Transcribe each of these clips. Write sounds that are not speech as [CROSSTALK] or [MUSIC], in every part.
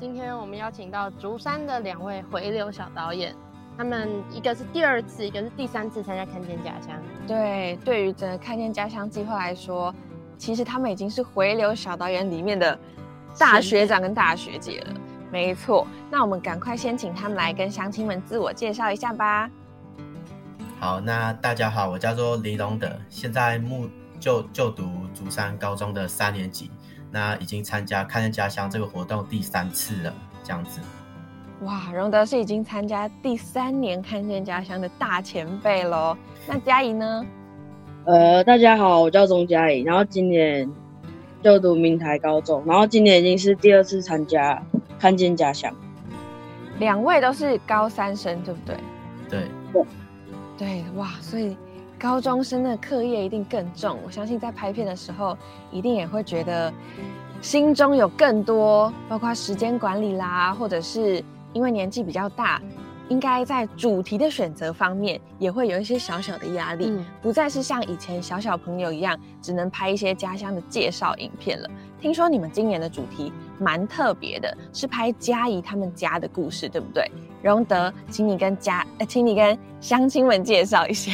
今天我们邀请到竹山的两位回流小导演，他们一个是第二次，一个是第三次参加看见家乡。对，对于整个看见家乡计划来说，其实他们已经是回流小导演里面的大学长跟大学姐了。没错，那我们赶快先请他们来跟乡亲们自我介绍一下吧。好，那大家好，我叫做李龙德，现在目就就读竹山高中的三年级，那已经参加看见家乡这个活动第三次了，这样子。哇，荣德是已经参加第三年看见家乡的大前辈喽。那嘉怡呢？呃，大家好，我叫钟嘉怡，然后今年就读明台高中，然后今年已经是第二次参加看见家乡。两位都是高三生，对不对？对。对。对，哇，所以高中生的课业一定更重。我相信在拍片的时候，一定也会觉得心中有更多，包括时间管理啦，或者是因为年纪比较大，应该在主题的选择方面也会有一些小小的压力，不再是像以前小小朋友一样，只能拍一些家乡的介绍影片了。听说你们今年的主题蛮特别的，是拍嘉怡他们家的故事，对不对？荣德，请你跟家，呃，请你跟乡亲们介绍一下。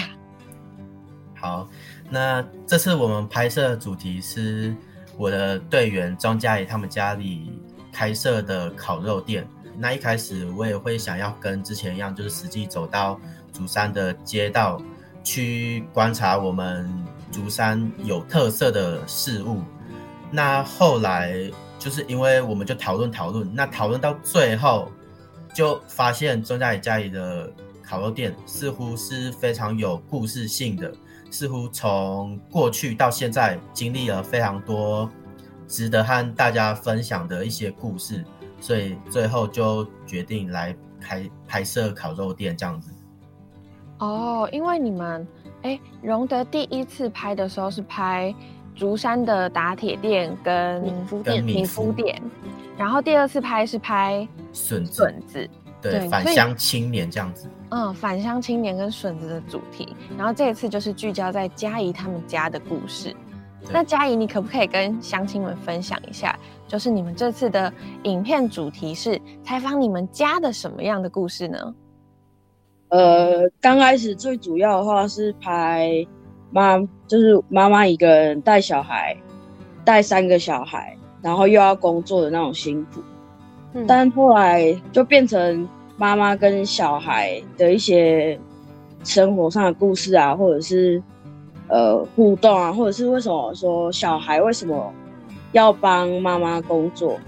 好，那这次我们拍摄的主题是我的队员庄嘉怡他们家里开设的烤肉店。那一开始我也会想要跟之前一样，就是实际走到竹山的街道去观察我们竹山有特色的事物。那后来就是因为我们就讨论讨论，那讨论到最后。就发现钟家里家里的烤肉店似乎是非常有故事性的，似乎从过去到现在经历了非常多值得和大家分享的一些故事，所以最后就决定来开拍摄烤肉店这样子。哦，因为你们哎，荣德第一次拍的时候是拍竹山的打铁店跟民夫店，米夫店。然后第二次拍是拍笋笋子，对，返乡青年这样子。嗯，返乡青年跟笋子的主题。然后这一次就是聚焦在嘉怡他们家的故事。那嘉怡，你可不可以跟乡亲们分享一下，就是你们这次的影片主题是采访你们家的什么样的故事呢？呃，刚开始最主要的话是拍妈，就是妈妈一个人带小孩，带三个小孩。然后又要工作的那种辛苦，但后来就变成妈妈跟小孩的一些生活上的故事啊，或者是呃互动啊，或者是为什么说小孩为什么要帮妈妈工作？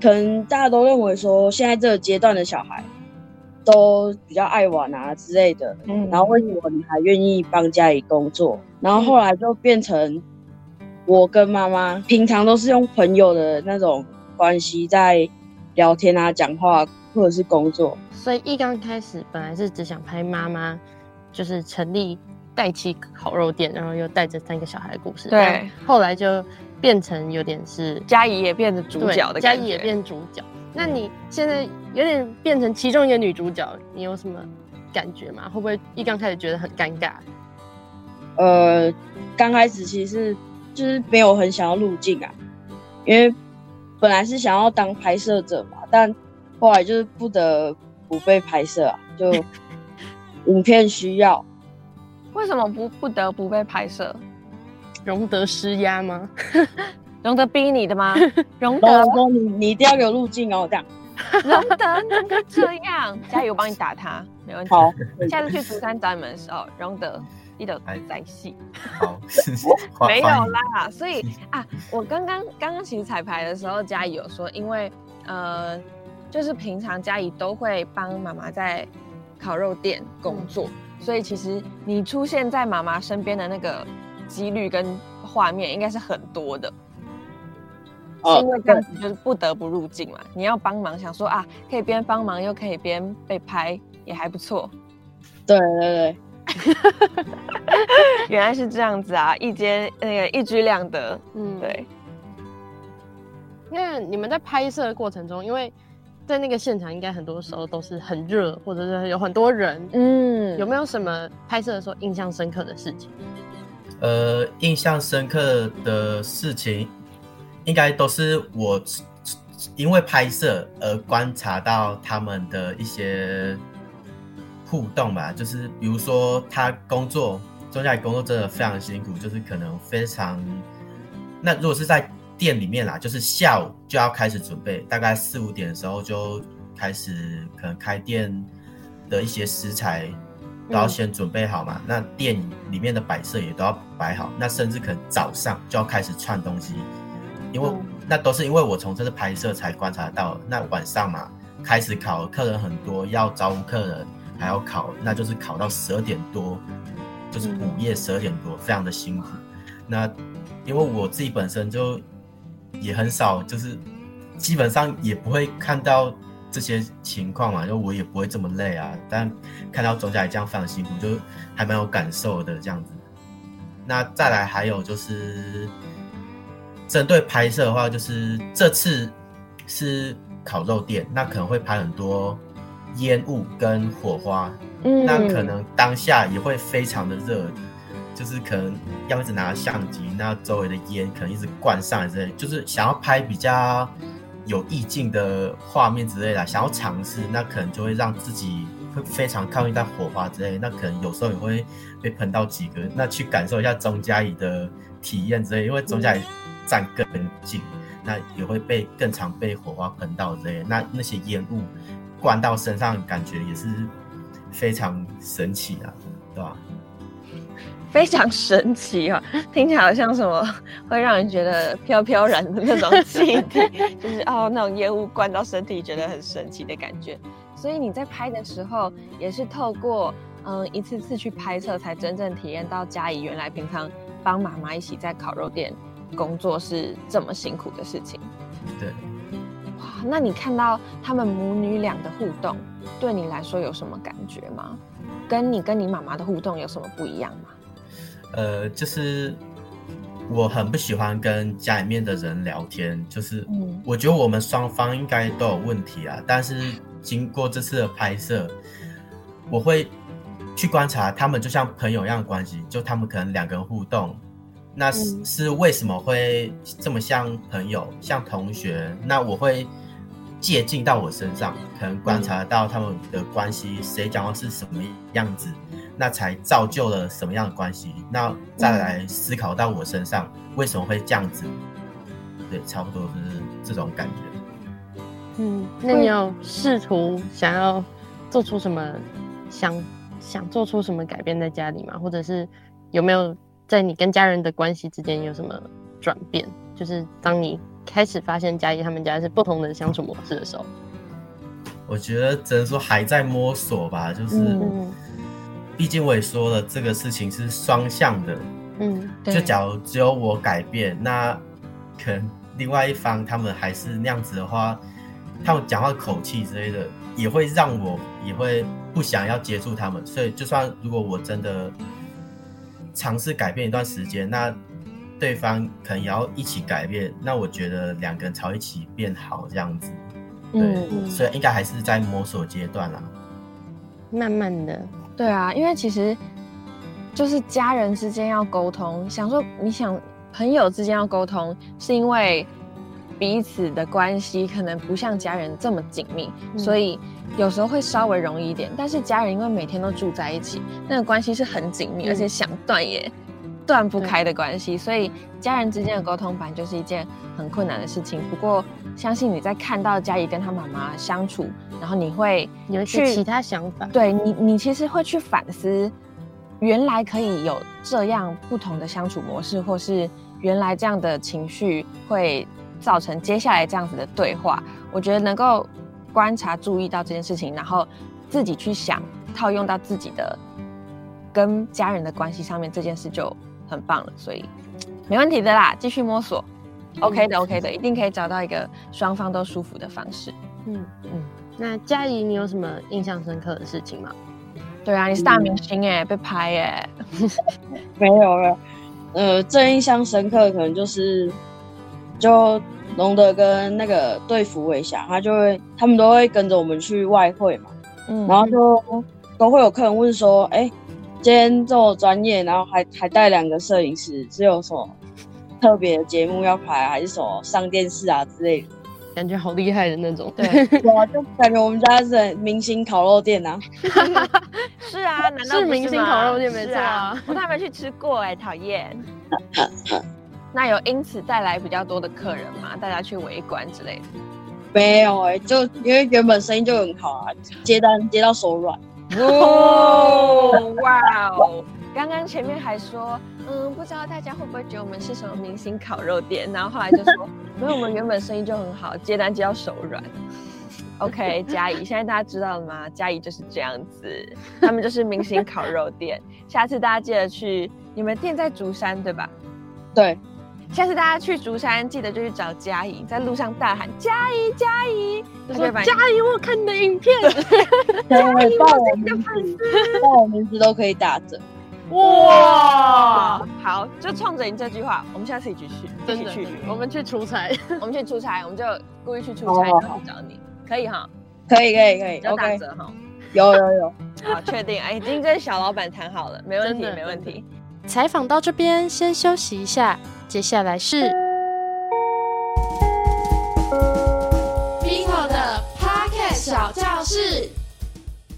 可能大家都认为说现在这个阶段的小孩都比较爱玩啊之类的，然后为什么你还愿意帮家里工作？然后后来就变成。我跟妈妈平常都是用朋友的那种关系在聊天啊、讲话或者是工作，所以一刚开始本来是只想拍妈妈，就是成立带起烤肉店，然后又带着三个小孩的故事。对，后来就变成有点是嘉怡也变成主角的嘉怡也变主角。那你现在有点变成其中一个女主角，你有什么感觉吗？会不会一刚开始觉得很尴尬？呃，刚开始其实。就是没有很想要入镜啊，因为本来是想要当拍摄者嘛，但后来就是不得不被拍摄啊，就影片需要。为什么不不得不被拍摄？荣德施压吗？[LAUGHS] 荣德逼你的吗？荣德说你你一定要给我入镜哦，这样。荣德能够这样？[LAUGHS] 加油，我帮你打他，没问题。好，下次去竹山找你们的时候，荣德。记得在戏，好，[LAUGHS] 没有啦。所以啊，我刚刚刚刚其实彩排的时候，嘉怡有说，因为呃，就是平常嘉怡都会帮妈妈在烤肉店工作，所以其实你出现在妈妈身边的那个几率跟画面应该是很多的。哦是因为这样子就是不得不入境嘛？你要帮忙，想说啊，可以边帮忙又可以边被拍，也还不错。对对对，[LAUGHS] 原来是这样子啊，一间那个一举两得。嗯，对，那你们在拍摄的过程中，因为在那个现场应该很多时候都是很热，或者是有很多人，嗯，有没有什么拍摄的时候印象深刻的事情？呃，印象深刻的事情，应该都是我因为拍摄而观察到他们的一些互动吧。就是比如说他工作，中家里工作真的非常辛苦，就是可能非常。那如果是在店里面啦，就是下午就要开始准备，大概四五点的时候就开始可能开店的一些食材都要先准备好嘛。那店里面的摆设也都要摆好，那甚至可能早上就要开始串东西，因为、嗯那都是因为我从这次拍摄才观察到。那晚上嘛，开始烤，客人很多，要招呼客人，还要烤，那就是烤到十二点多，就是午夜十二点多，非常的辛苦。那因为我自己本身就也很少，就是基本上也不会看到这些情况嘛，就我也不会这么累啊。但看到总甲也这样非常辛苦，就还蛮有感受的这样子。那再来还有就是针对拍摄的话，就是这次是烤肉店，那可能会拍很多烟雾跟火花，嗯那可能当下也会非常的热，就是可能要一直拿相机，那周围的烟可能一直灌上来之类，就是想要拍比较有意境的画面之类的，想要尝试，那可能就会让自己会非常靠近到火花之类，那可能有时候也会被喷到几个，那去感受一下钟嘉怡的体验之类，因为钟嘉怡站更近，那也会被更常被火花喷到之类，那那些烟雾灌到身上，感觉也是非常神奇啊，对吧？非常神奇哦，[LAUGHS] 听起来好像什么会让人觉得飘飘然的那种气体，[LAUGHS] 就是哦那种烟雾灌到身体，觉得很神奇的感觉。所以你在拍的时候，也是透过嗯一次次去拍摄，才真正体验到嘉怡原来平常帮妈妈一起在烤肉店工作是这么辛苦的事情。对。哇，那你看到他们母女俩的互动，对你来说有什么感觉吗？跟你跟你妈妈的互动有什么不一样吗？呃，就是我很不喜欢跟家里面的人聊天，就是嗯我觉得我们双方应该都有问题啊。但是经过这次的拍摄，我会去观察他们就像朋友一样的关系，就他们可能两个人互动，那是、嗯是为什么会这么像朋友、像同学？那我会借镜到我身上，可能观察到他们的关系，谁讲话是什么样子。那才造就了什么样的关系？那再来思考到我身上为什么会这样子？对，差不多就是这种感觉。嗯，那你有试图想要做出什么想想做出什么改变在家里吗？或者是有没有在你跟家人的关系之间有什么转变？就是当你开始发现嘉怡他们家是不同的相处模式的时候，我觉得只能说还在摸索吧，就是，嗯毕竟我也说了，这个事情是双向的。嗯对就假如只有我改变，那可能另外一方他们还是那样子的话，他们讲话口气之类的，也会让我也会不想要接触他们。所以，就算如果我真的尝试改变一段时间，那对方可能也要一起改变，那我觉得两个人朝一起变好这样子。对，嗯所以应该还是在摸索阶段啦。慢慢的，对啊，因为其实就是家人之间要沟通，想说你想朋友之间要沟通，是因为彼此的关系可能不像家人这么紧密，嗯所以有时候会稍微容易一点。但是家人因为每天都住在一起，那个关系是很紧密，嗯而且想断也断不开的关系，所以家人之间的沟通本来就是一件很困难的事情。不过相信你在看到嘉怡跟她妈妈相处，然后你会有一些其他想法，对你，你其实会去反思，原来可以有这样不同的相处模式，或是原来这样的情绪会造成接下来这样子的对话。我觉得能够观察、注意到这件事情，然后自己去想，套用到自己的跟家人的关系上面，这件事就很棒了。所以没问题的啦，继续摸索。OK 的，OK 的，一定可以找到一个双方都舒服的方式。嗯嗯。那嘉怡，你有什么印象深刻的事情吗？对啊，你是大明星哎，被拍 [LAUGHS] 哎。没有了。呃，最印象深刻可能就是，就龙德跟那个对付伟翔，他就会，他们都会跟着我们去外汇嘛。嗯。然后就都会有客人问说，哎，今天这么专业，然后还还带两个摄影师，是有什么特别的节目要拍，还是什么上电视啊之类的？感觉好厉害的那种，对，我就感觉我们家是明星烤肉店呐。是啊，[LAUGHS] 难道是明星烤肉店没错啊？我都还没去吃过哎，讨厌。[LAUGHS] 那有因此带来比较多的客人吗？大家去围观之类的？没有哎，就因为原本生意就很好啊，接单接到手软。哦，哇哦！刚刚前面还说，嗯，不知道大家会不会觉得我们是什么明星烤肉店，然后后来就说，[LAUGHS] 因为我们原本生意就很好，接单接到手软。[LAUGHS] OK，嘉怡，现在大家知道了吗？嘉怡就是这样子，他们就是明星烤肉店。下次大家记得去，你们店在竹山对吧？对。下次大家去竹山，记得就去找嘉怡，在路上大喊嘉怡嘉怡，说嘉怡，我看你的影片，[LAUGHS] 嘉怡，报我名字，报我名字都可以打折。哇，好，就冲着你这句话，我们下次一起去，一起去，我们去出差，[LAUGHS] 我们去出差，我们就故意去出差，然后去找你，可以哈？可以，可以，可以，要打折哈？有，有，有，好，确定，哎，已经跟小老板谈好了，没问题，没问题。采访到这边，先休息一下，接下来是 Vito 的 Pocket 小教室。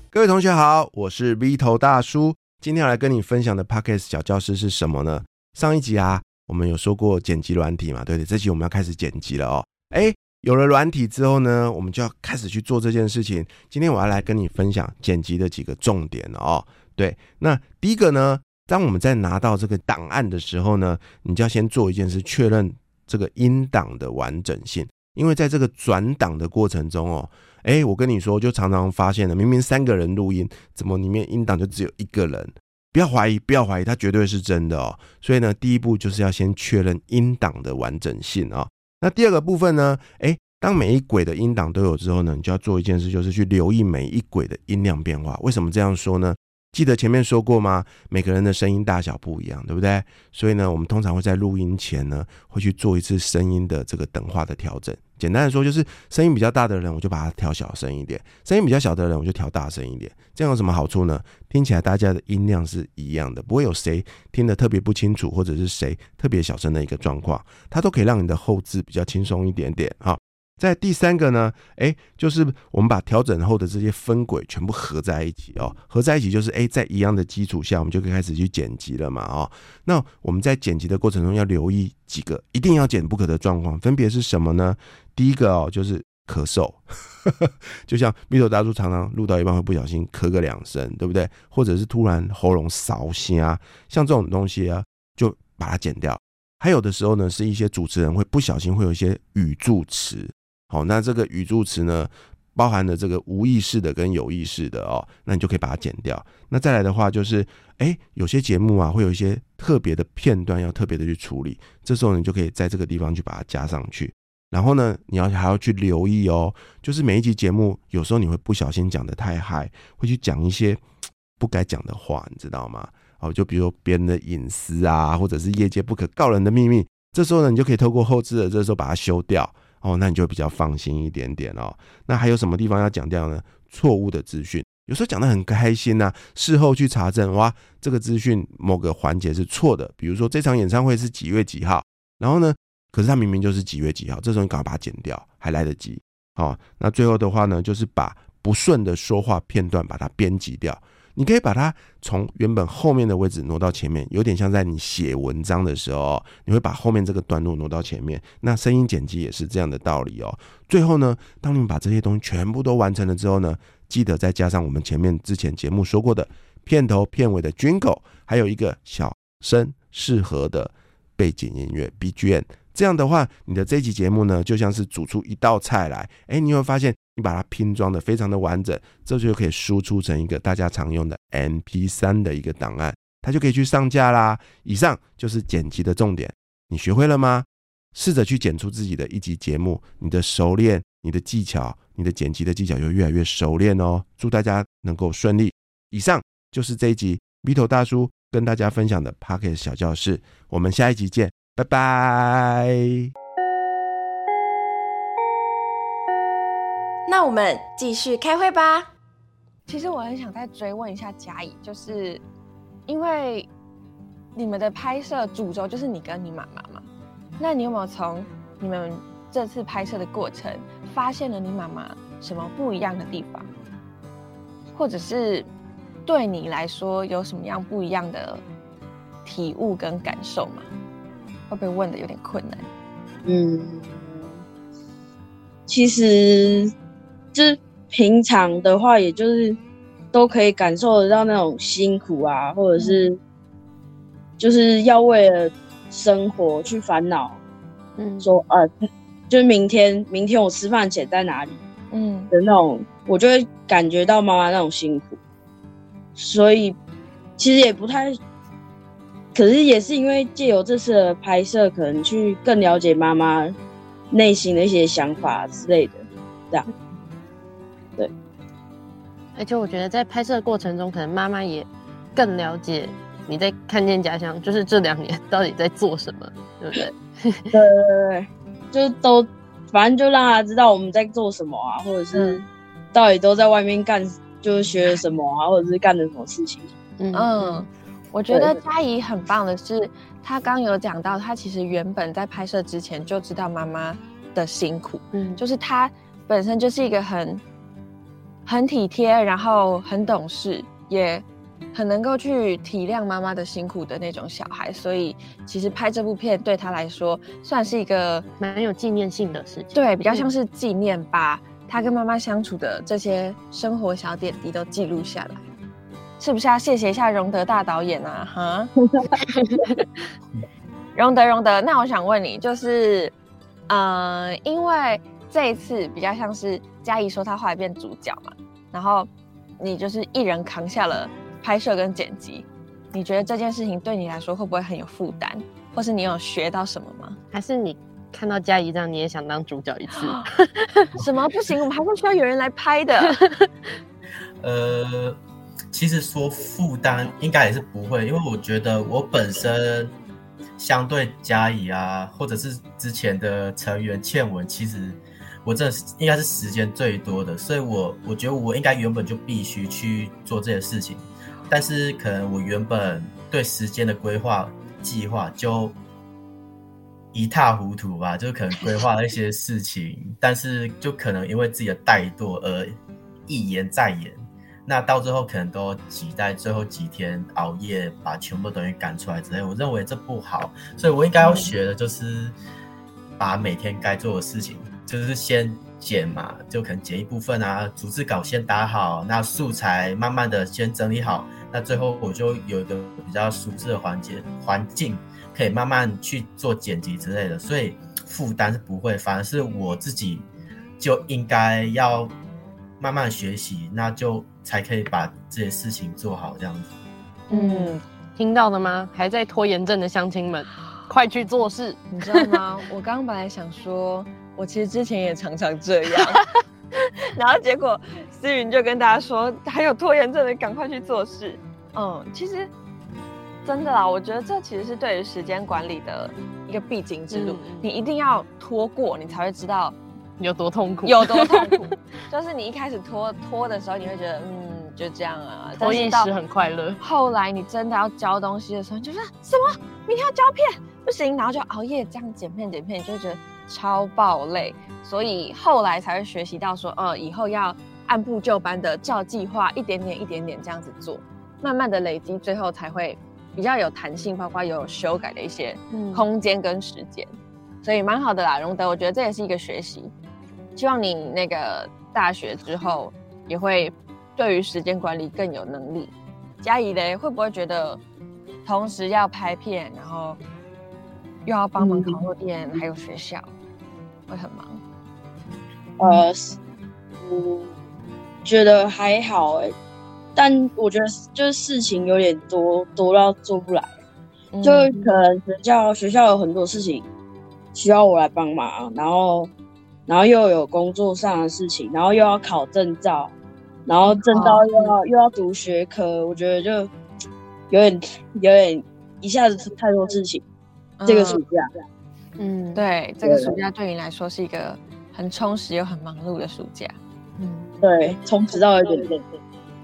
各位同学好，我是 Vito 大叔。今天要来跟你分享的 Podcast 小教室是什么呢？上一集啊，我们有说过剪辑软体嘛，对对，这集我们要开始剪辑了哦。哎，有了软体之后呢，我们就要开始去做这件事情。今天我要来跟你分享剪辑的几个重点哦。对，那第一个呢，当我们在拿到这个档案的时候呢，你就要先做一件事，确认这个音档的完整性，因为在这个转档的过程中哦。哎，我跟你说，就常常发现了，明明三个人录音，怎么里面音档就只有一个人？不要怀疑，不要怀疑，它绝对是真的哦。所以呢，第一步就是要先确认音档的完整性啊。那第二个部分呢？哎，当每一轨的音档都有之后呢，你就要做一件事，就是去留意每一轨的音量变化。为什么这样说呢？记得前面说过吗？每个人的声音大小不一样，对不对？所以呢，我们通常会在录音前呢，会去做一次声音的这个等化的调整。简单的说，就是声音比较大的人，我就把它调小声一点；声音比较小的人，我就调大声一点。这样有什么好处呢？听起来大家的音量是一样的，不会有谁听得特别不清楚，或者是谁特别小声的一个状况，它都可以让你的后置比较轻松一点点哈。在第三个呢，哎，就是我们把调整后的这些分轨全部合在一起哦，合在一起就是哎，在一样的基础下，我们就可以开始去剪辑了嘛哦。那我们在剪辑的过程中要留意几个一定要剪不可的状况，分别是什么呢？第一个哦，就是咳嗽，[LAUGHS] 就像蜜头大叔常常录到一半会不小心咳个两声，对不对？或者是突然喉咙烧心啊，像这种东西啊，就把它剪掉。还有的时候呢，是一些主持人会不小心会有一些语助词。好，那这个语助词呢，包含了这个无意识的跟有意识的哦，那你就可以把它剪掉。那再来的话就是，哎，有些节目啊，会有一些特别的片段要特别的去处理，这时候你就可以在这个地方去把它加上去。然后呢，你要还要去留意哦，就是每一集节目，有时候你会不小心讲的太嗨，会去讲一些不该讲的话，你知道吗？哦，就比如别人的隐私啊，或者是业界不可告人的秘密，这时候呢，你就可以透过后置的这时候把它修掉。哦，那你就比较放心一点点哦。那还有什么地方要讲掉呢？错误的资讯，有时候讲的很开心呐，事后去查证，哇，这个资讯某个环节是错的。比如说这场演唱会是几月几号，然后呢，可是他明明就是几月几号，这时候你赶快把它剪掉，还来得及。好，那最后的话呢，就是把不顺的说话片段把它编辑掉。你可以把它从原本后面的位置挪到前面，有点像在你写文章的时候，你会把后面这个段落挪到前面。那声音剪辑也是这样的道理哦。最后呢，当你们把这些东西全部都完成了之后呢，记得再加上我们前面之前节目说过的片头片尾的 Jingle，还有一个小声适合的背景音乐 BGM。这样的话，你的这集节目呢，就像是煮出一道菜来。哎，你会发现。把它拼装的非常的完整，这就可以输出成一个大家常用的 MP 三的一个档案，它就可以去上架啦。以上就是剪辑的重点，你学会了吗？试着去剪出自己的一集节目，你的熟练、你的技巧、你的剪辑的技巧就越来越熟练哦。祝大家能够顺利。以上就是这一集 V 头大叔跟大家分享的 Pocket 小教室，我们下一集见，拜拜。那我们继续开会吧。其实我很想再追问一下嘉怡，就是因为你们的拍摄主轴就是你跟你妈妈嘛，那你有没有从你们这次拍摄的过程发现了你妈妈什么不一样的地方，或者是对你来说有什么样不一样的体悟跟感受吗？会不会问的有点困难？嗯，其实就是平常的话，也就是都可以感受得到那种辛苦啊，或者是就是要为了生活去烦恼，嗯，说呃，就是明天明天我吃饭钱在哪里嗯。的那种，我就会感觉到妈妈那种辛苦，所以其实也不太，可是也是因为借由这次的拍摄，可能去更了解妈妈内心的一些想法之类的，这样。而且我觉得在拍摄过程中，可能妈妈也更了解你在看见家乡，就是这两年 [LAUGHS] 到底在做什么，对不对？[LAUGHS] 对对对对，就是都反正就让他知道我们在做什么啊，或者是嗯到底都在外面干，就是学了什么啊，或者是干了什么事情。嗯嗯，我觉得对嘉怡很棒的是，她刚有讲到，她其实原本在拍摄之前就知道妈妈的辛苦，嗯，就是她本身就是一个很很体贴，然后很懂事，也很能够去体谅妈妈的辛苦的那种小孩，所以其实拍这部片对他来说算是一个蛮有纪念性的事情。对，比较像是纪念，把他跟妈妈相处的这些生活小点滴都记录下来。是不是要谢谢一下荣德大导演啊？哈，[LAUGHS] 荣德，荣德，那我想问你，就是，呃，因为这一次比较像是嘉怡说她后来变主角嘛，然后你就是一人扛下了拍摄跟剪辑，你觉得这件事情对你来说会不会很有负担，或是你有学到什么吗？还是你看到嘉怡这样，你也想当主角一次？[GASPS] 什么不行？我们还是需要有人来拍的。[LAUGHS] 呃，其实说负担应该也是不会，因为我觉得我本身相对嘉怡啊，或者是之前的成员倩文，其实我这应该是时间最多的，所以我我觉得我应该原本就必须去做这些事情，但是可能我原本对时间的规划计划就一塌糊涂吧，就可能规划了一些事情，但是就可能因为自己的怠惰而一延再延。那到最后可能都挤在最后几天熬夜把全部东西赶出来之类，我认为这不好，所以我应该要学的就是把每天该做的事情，就是先剪嘛，就可能剪一部分啊，逐字稿先打好，那素材慢慢的先整理好，那最后我就有一个比较舒适的环节环境，可以慢慢去做剪辑之类的，所以负担是不会，反而是我自己就应该要慢慢学习，那就才可以把这些事情做好，这样子。嗯，听到了吗？还在拖延症的乡亲们，[LAUGHS] 快去做事！你知道吗？我刚刚本来想说，我其实之前也常常这样，[LAUGHS] 然后结果思云就跟大家说，还有拖延症的赶快去做事。嗯，其实真的啦，我觉得这其实是对于时间管理的一个必经之路，你一定要拖过，你才会知道有多痛苦？有多痛苦。[LAUGHS] 就是你一开始拖拖的时候，你会觉得嗯就这样啊，拖延到时很快乐。后来你真的要交东西的时候，你就说什么明天要交片不行，然后就熬夜这样剪片剪片，你就会觉得超爆累。所以后来才会学习到说，呃，以后要按部就班的照计划，一点点一点点这样子做，慢慢的累积，最后才会比较有弹性，包括有修改的一些嗯空间跟时间。所以蛮好的啦，荣德，我觉得这也是一个学习。希望你那个大学之后也会对于时间管理更有能力。嘉怡嘞，会不会觉得同时要拍片，然后又要帮忙烤肉店，还有学校，会很忙？呃，是嗯，觉得还好哎、但我觉得就是事情有点多，多到做不来，就嗯可能学校学校有很多事情需要我来帮忙，然后然后又有工作上的事情，然后又要考证照，然后证照又要、又要读学科，我觉得就有点有点一下子太多事情。这个暑假，嗯，对，这个暑假对你来说是一个很充实又很忙碌的暑假。嗯，对，充实到有点累。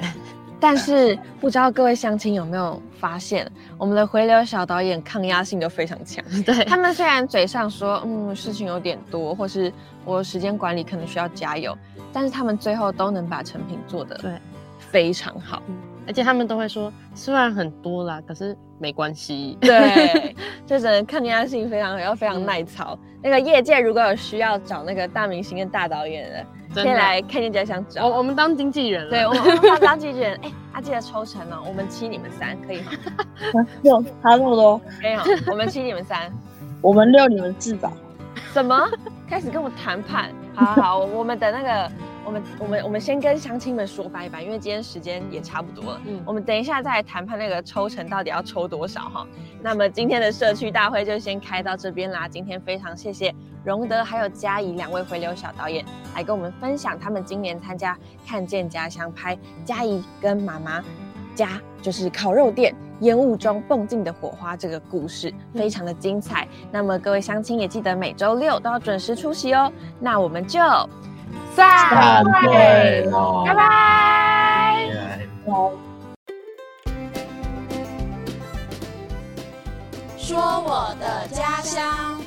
[LAUGHS] 但是不知道各位乡亲有没有发现，我们的回流小导演抗压性都非常强。对他们虽然嘴上说嗯事情有点多，或是我时间管理可能需要加油，但是他们最后都能把成品做的对非常好。而且他们都会说，虽然很多啦，可是没关系。对，[LAUGHS] 就整个抗压性非常，又非常耐操。那个业界如果有需要找那个大明星跟大导演的，可以来看见家乡找。我我们当经纪人了。对，我们当 [LAUGHS] 当经纪人。哎，他记得抽成哦，我们七你们三，可以吗？[LAUGHS] 六差那么多？没有，我们七你们三，我们六你们四吧。什么？开始跟我谈判？好好好，我们等那个。我们我们我们先跟乡亲们说拜拜，因为今天时间也差不多了。嗯，我们等一下再来谈判那个抽成到底要抽多少哈。那么今天的社区大会就先开到这边啦。今天非常谢谢荣德还有嘉怡两位回流小导演来跟我们分享他们今年参加看见家乡拍嘉怡跟妈妈家就是烤肉店烟雾中蹦进的火花这个故事，非常的精彩。那么各位乡亲也记得每周六都要准时出席哦。那我们就。再会，拜拜。说我的家乡。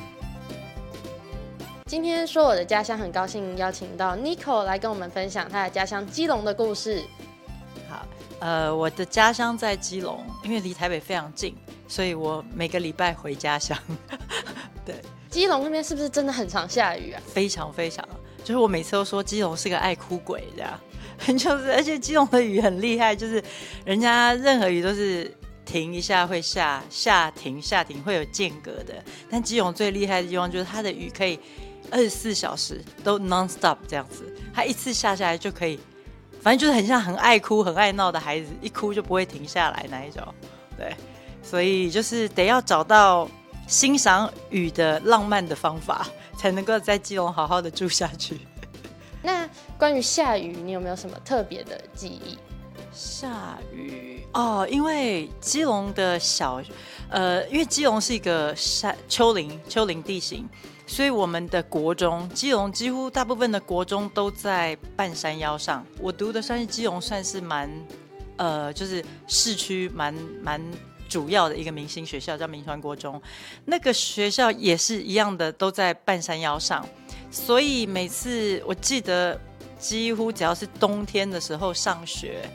今天说我的家乡，很高兴邀请到 Nico 来跟我们分享他的家乡基隆的故事。好，呃，我的家乡在基隆，因为离台北非常近，所以我每个礼拜回家乡。[LAUGHS] 对，基隆那边是不是真的很常下雨啊？非常非常。就是我每次都说基隆是个爱哭鬼，这样，[LAUGHS] 就是而且基隆的雨很厉害，就是人家任何雨都是停一下会下，下停下停会有间隔的，但基隆最厉害的地方就是它的雨可以二十四小时都 non stop 这样子，它一次下下来就可以，反正就是很像很爱哭很爱闹的孩子，一哭就不会停下来那一种，对，所以就是得要找到欣赏雨的浪漫的方法。才能够在基隆好好的住下去。[LAUGHS] 那关于下雨，你有没有什么特别的记忆？下雨哦，因为基隆的小，呃，因为基隆是一个山丘陵丘陵地形，所以我们的国中基隆几乎大部分的国中都在半山腰上。我读的算是基隆，算是蛮，呃，就是市区蛮蛮。主要的一个明星学校叫明传国中，那个学校也是一样的，都在半山腰上，所以每次我记得，几乎只要是冬天的时候上学，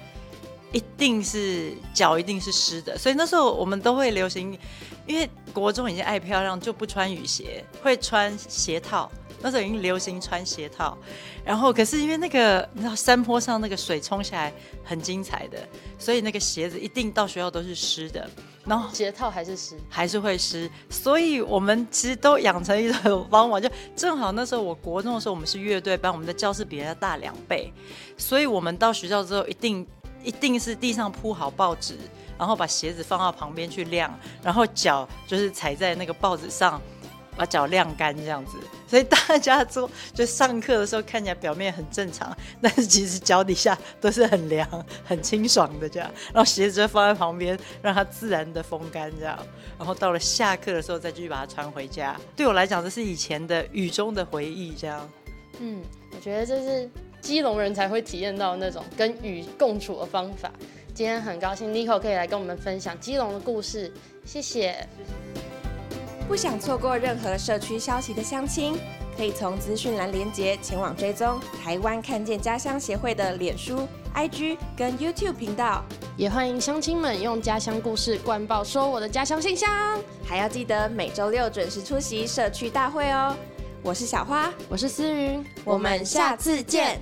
一定是脚一定是湿的，所以那时候我们都会流行，因为国中已经爱漂亮，就不穿雨鞋，会穿鞋套。那时候已经流行穿鞋套，然后可是因为那个你知道山坡上那个水冲下来很精彩的，所以那个鞋子一定到学校都是湿的，然后鞋套还是湿，还是会湿，所以我们其实都养成一种 [LAUGHS] 方法，就正好那时候我国中的时候我们是乐队班，我们的教室比人家大两倍，所以我们到学校之后一定一定是地上铺好报纸，然后把鞋子放到旁边去晾，然后脚就是踩在那个报纸上。把脚晾干这样子，所以大家做就上课的时候看起来表面很正常，[LAUGHS] 但是其实脚底下都是很凉、很清爽的这样。然后鞋子就放在旁边，让它自然的风干这样。然后到了下课的时候再继续把它穿回家。对我来讲，这是以前的雨中的回忆这样。嗯，我觉得这是基隆人才会体验到那种跟雨共处的方法。今天很高兴 Nico 可以来跟我们分享基隆的故事，谢谢。不想错过任何社区消息的乡亲，可以从资讯栏连接前往追踪台湾看见家乡协会的脸书、IG 跟 YouTube 频道，也欢迎乡亲们用家乡故事灌爆说我的家乡信箱，还要记得每周六准时出席社区大会哦。我是小花，我是思云，我们下次见。